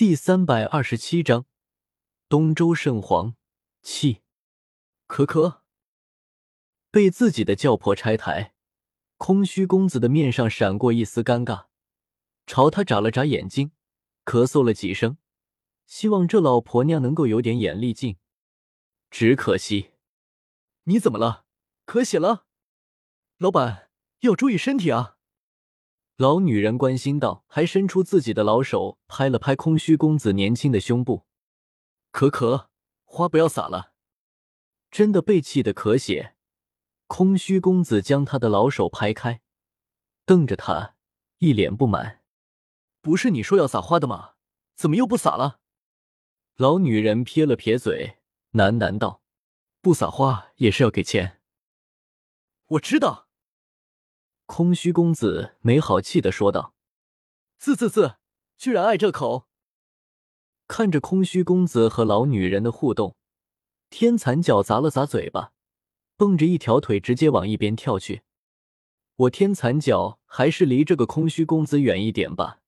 第三百二十七章，东周圣皇气。可可被自己的轿婆拆台，空虚公子的面上闪过一丝尴尬，朝他眨了眨眼睛，咳嗽了几声，希望这老婆娘能够有点眼力劲。只可惜，你怎么了？咳血了？老板要注意身体啊！老女人关心道，还伸出自己的老手拍了拍空虚公子年轻的胸部。可可，花不要洒了。真的被气得咳血。空虚公子将他的老手拍开，瞪着他，一脸不满。不是你说要撒花的吗？怎么又不撒了？老女人撇了撇嘴，喃喃道：“不撒花也是要给钱。”我知道。空虚公子没好气的说道：“啧啧啧，居然爱这口！”看着空虚公子和老女人的互动，天残角砸了砸嘴巴，蹦着一条腿直接往一边跳去。我天残角还是离这个空虚公子远一点吧，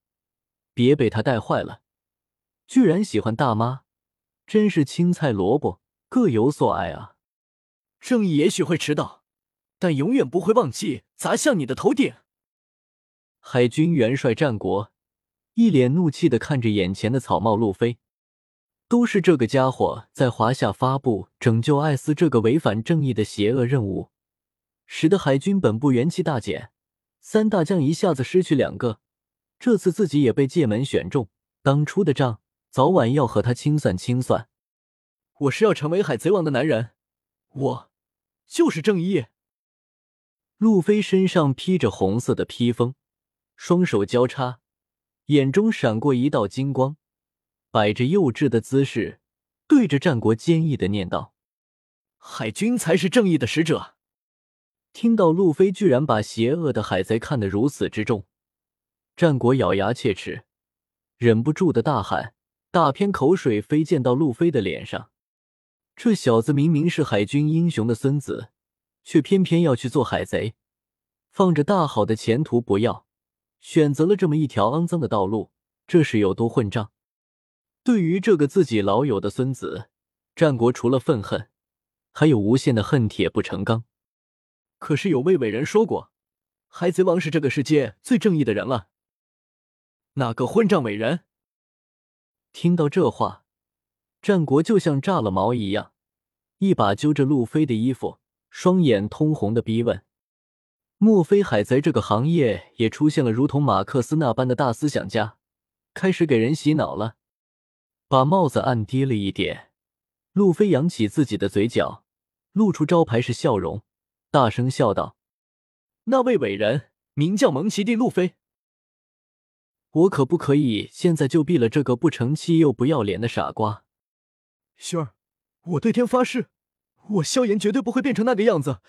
别被他带坏了。居然喜欢大妈，真是青菜萝卜各有所爱啊！正义也许会迟到。但永远不会忘记砸向你的头顶。海军元帅战国一脸怒气的看着眼前的草帽路飞，都是这个家伙在华夏发布拯救艾斯这个违反正义的邪恶任务，使得海军本部元气大减，三大将一下子失去两个。这次自己也被界门选中，当初的账早晚要和他清算清算。我是要成为海贼王的男人，我就是正义。路飞身上披着红色的披风，双手交叉，眼中闪过一道金光，摆着幼稚的姿势，对着战国坚毅的念道：“海军才是正义的使者。”听到路飞居然把邪恶的海贼看得如此之重，战国咬牙切齿，忍不住的大喊，大片口水飞溅到路飞的脸上。这小子明明是海军英雄的孙子。却偏偏要去做海贼，放着大好的前途不要，选择了这么一条肮脏的道路，这是有多混账？对于这个自己老友的孙子，战国除了愤恨，还有无限的恨铁不成钢。可是有位伟人说过，海贼王是这个世界最正义的人了。哪个混账伟人？听到这话，战国就像炸了毛一样，一把揪着路飞的衣服。双眼通红的逼问：“莫非海贼这个行业也出现了如同马克思那般的大思想家，开始给人洗脑了？”把帽子按低了一点，路飞扬起自己的嘴角，露出招牌式笑容，大声笑道：“那位伟人名叫蒙奇蒂·路飞。我可不可以现在就毙了这个不成器又不要脸的傻瓜？”薰儿，我对天发誓。我萧炎绝对不会变成那个样子，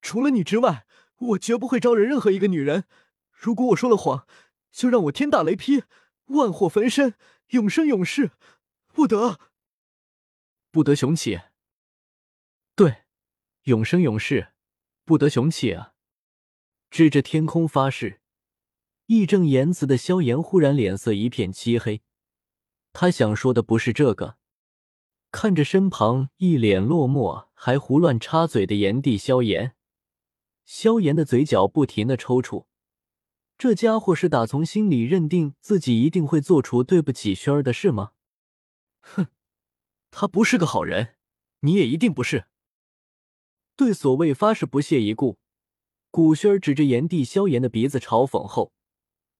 除了你之外，我绝不会招惹任何一个女人。如果我说了谎，就让我天打雷劈，万火焚身，永生永世，不得，不得雄起。对，永生永世，不得雄起啊！指着天空发誓，义正言辞的萧炎忽然脸色一片漆黑，他想说的不是这个。看着身旁一脸落寞还胡乱插嘴的炎帝萧炎，萧炎的嘴角不停的抽搐。这家伙是打从心里认定自己一定会做出对不起轩儿的事吗？哼，他不是个好人，你也一定不是。对所谓发誓不屑一顾，古轩儿指着炎帝萧炎的鼻子嘲讽后，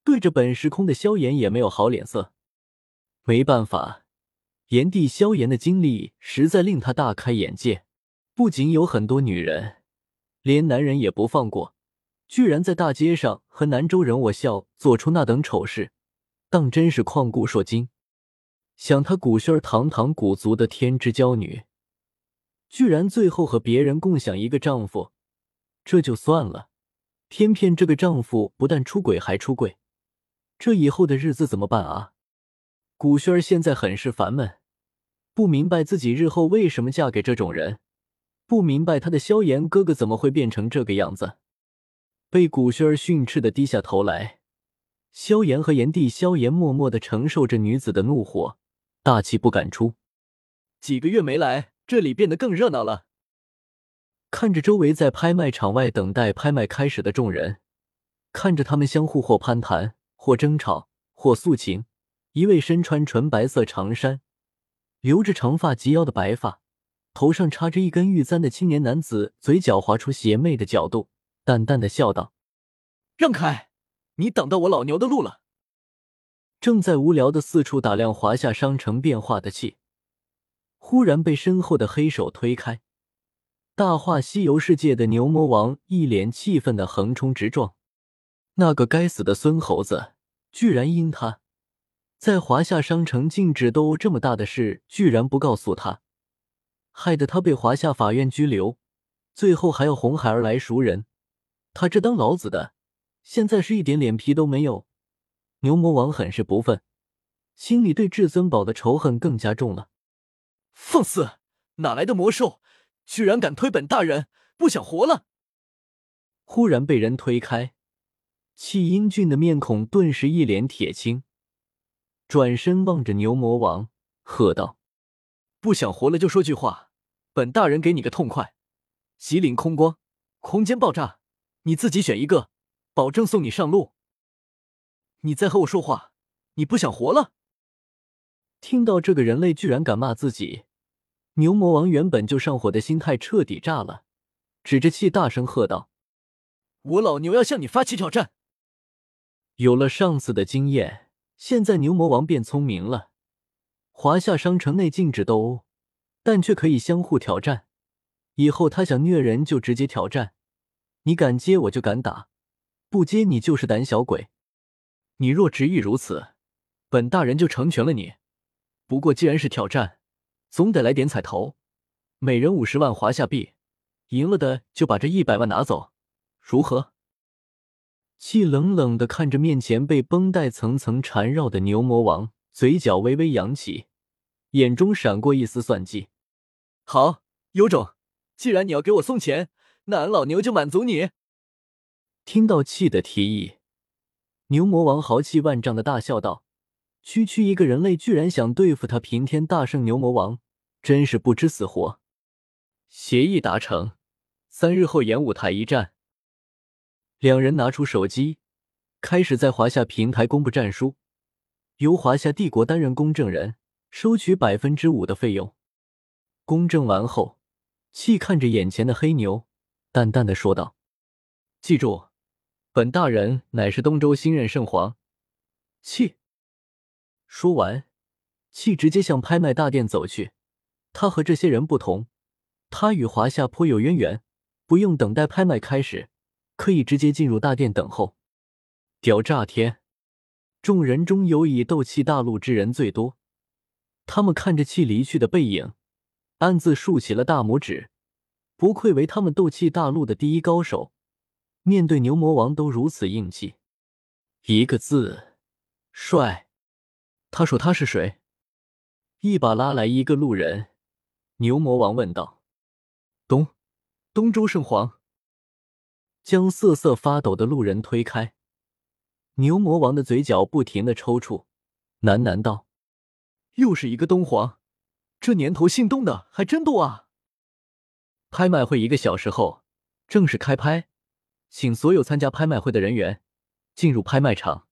对着本时空的萧炎也没有好脸色。没办法。炎帝萧炎的经历实在令他大开眼界，不仅有很多女人，连男人也不放过，居然在大街上和南州人我笑，做出那等丑事，当真是旷古烁今。想他古轩儿堂堂古族的天之娇女，居然最后和别人共享一个丈夫，这就算了，偏偏这个丈夫不但出轨还出柜，这以后的日子怎么办啊？古轩儿现在很是烦闷，不明白自己日后为什么嫁给这种人，不明白他的萧炎哥哥怎么会变成这个样子。被古轩儿训斥的低下头来，萧炎和炎帝萧炎默默的承受着女子的怒火，大气不敢出。几个月没来，这里变得更热闹了。看着周围在拍卖场外等待拍卖开始的众人，看着他们相互或攀谈，或争吵，或诉情。一位身穿纯白色长衫、留着长发及腰的白发，头上插着一根玉簪的青年男子，嘴角划出邪魅的角度，淡淡的笑道：“让开，你挡到我老牛的路了。”正在无聊的四处打量华夏商城变化的气，忽然被身后的黑手推开。大话西游世界的牛魔王一脸气愤的横冲直撞，那个该死的孙猴子，居然因他。在华夏商城禁止斗殴这么大的事，居然不告诉他，害得他被华夏法院拘留，最后还要红孩儿来赎人。他这当老子的，现在是一点脸皮都没有。牛魔王很是不忿，心里对至尊宝的仇恨更加重了。放肆！哪来的魔兽，居然敢推本大人？不想活了！忽然被人推开，气英俊的面孔顿时一脸铁青。转身望着牛魔王，喝道：“不想活了就说句话，本大人给你个痛快！麒麟空光，空间爆炸，你自己选一个，保证送你上路。你再和我说话，你不想活了？”听到这个人类居然敢骂自己，牛魔王原本就上火的心态彻底炸了，指着气大声喝道：“我老牛要向你发起挑战！”有了上次的经验。现在牛魔王变聪明了，华夏商城内禁止斗殴，但却可以相互挑战。以后他想虐人就直接挑战，你敢接我就敢打，不接你就是胆小鬼。你若执意如此，本大人就成全了你。不过既然是挑战，总得来点彩头，每人五十万华夏币，赢了的就把这一百万拿走，如何？气冷冷的看着面前被绷带层层缠绕的牛魔王，嘴角微微扬起，眼中闪过一丝算计。好，有种！既然你要给我送钱，那俺老牛就满足你。听到气的提议，牛魔王豪气万丈的大笑道：“区区一个人类，居然想对付他平天大圣牛魔王，真是不知死活！”协议达成，三日后演武台一战。两人拿出手机，开始在华夏平台公布战书，由华夏帝国担任公证人，收取百分之五的费用。公证完后，气看着眼前的黑牛，淡淡的说道：“记住，本大人乃是东周新任圣皇。”气说完，气直接向拍卖大殿走去。他和这些人不同，他与华夏颇有渊源，不用等待拍卖开始。可以直接进入大殿等候，屌炸天！众人中有以斗气大陆之人最多，他们看着气离去的背影，暗自竖起了大拇指。不愧为他们斗气大陆的第一高手，面对牛魔王都如此硬气，一个字：帅。他说他是谁？一把拉来一个路人，牛魔王问道：“东，东周圣皇。”将瑟瑟发抖的路人推开，牛魔王的嘴角不停的抽搐，喃喃道：“又是一个东皇，这年头姓东的还真多啊！”拍卖会一个小时后正式开拍，请所有参加拍卖会的人员进入拍卖场。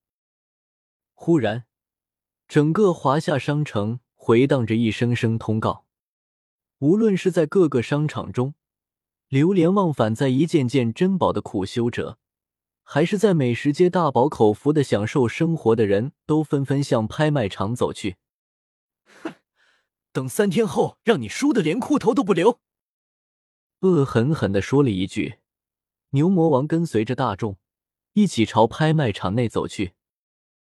忽然，整个华夏商城回荡着一声声通告，无论是在各个商场中。流连忘返在一件件珍宝的苦修者，还是在美食街大饱口福的享受生活的人，都纷纷向拍卖场走去。哼，等三天后，让你输的连裤头都不留！恶狠狠地说了一句。牛魔王跟随着大众一起朝拍卖场内走去。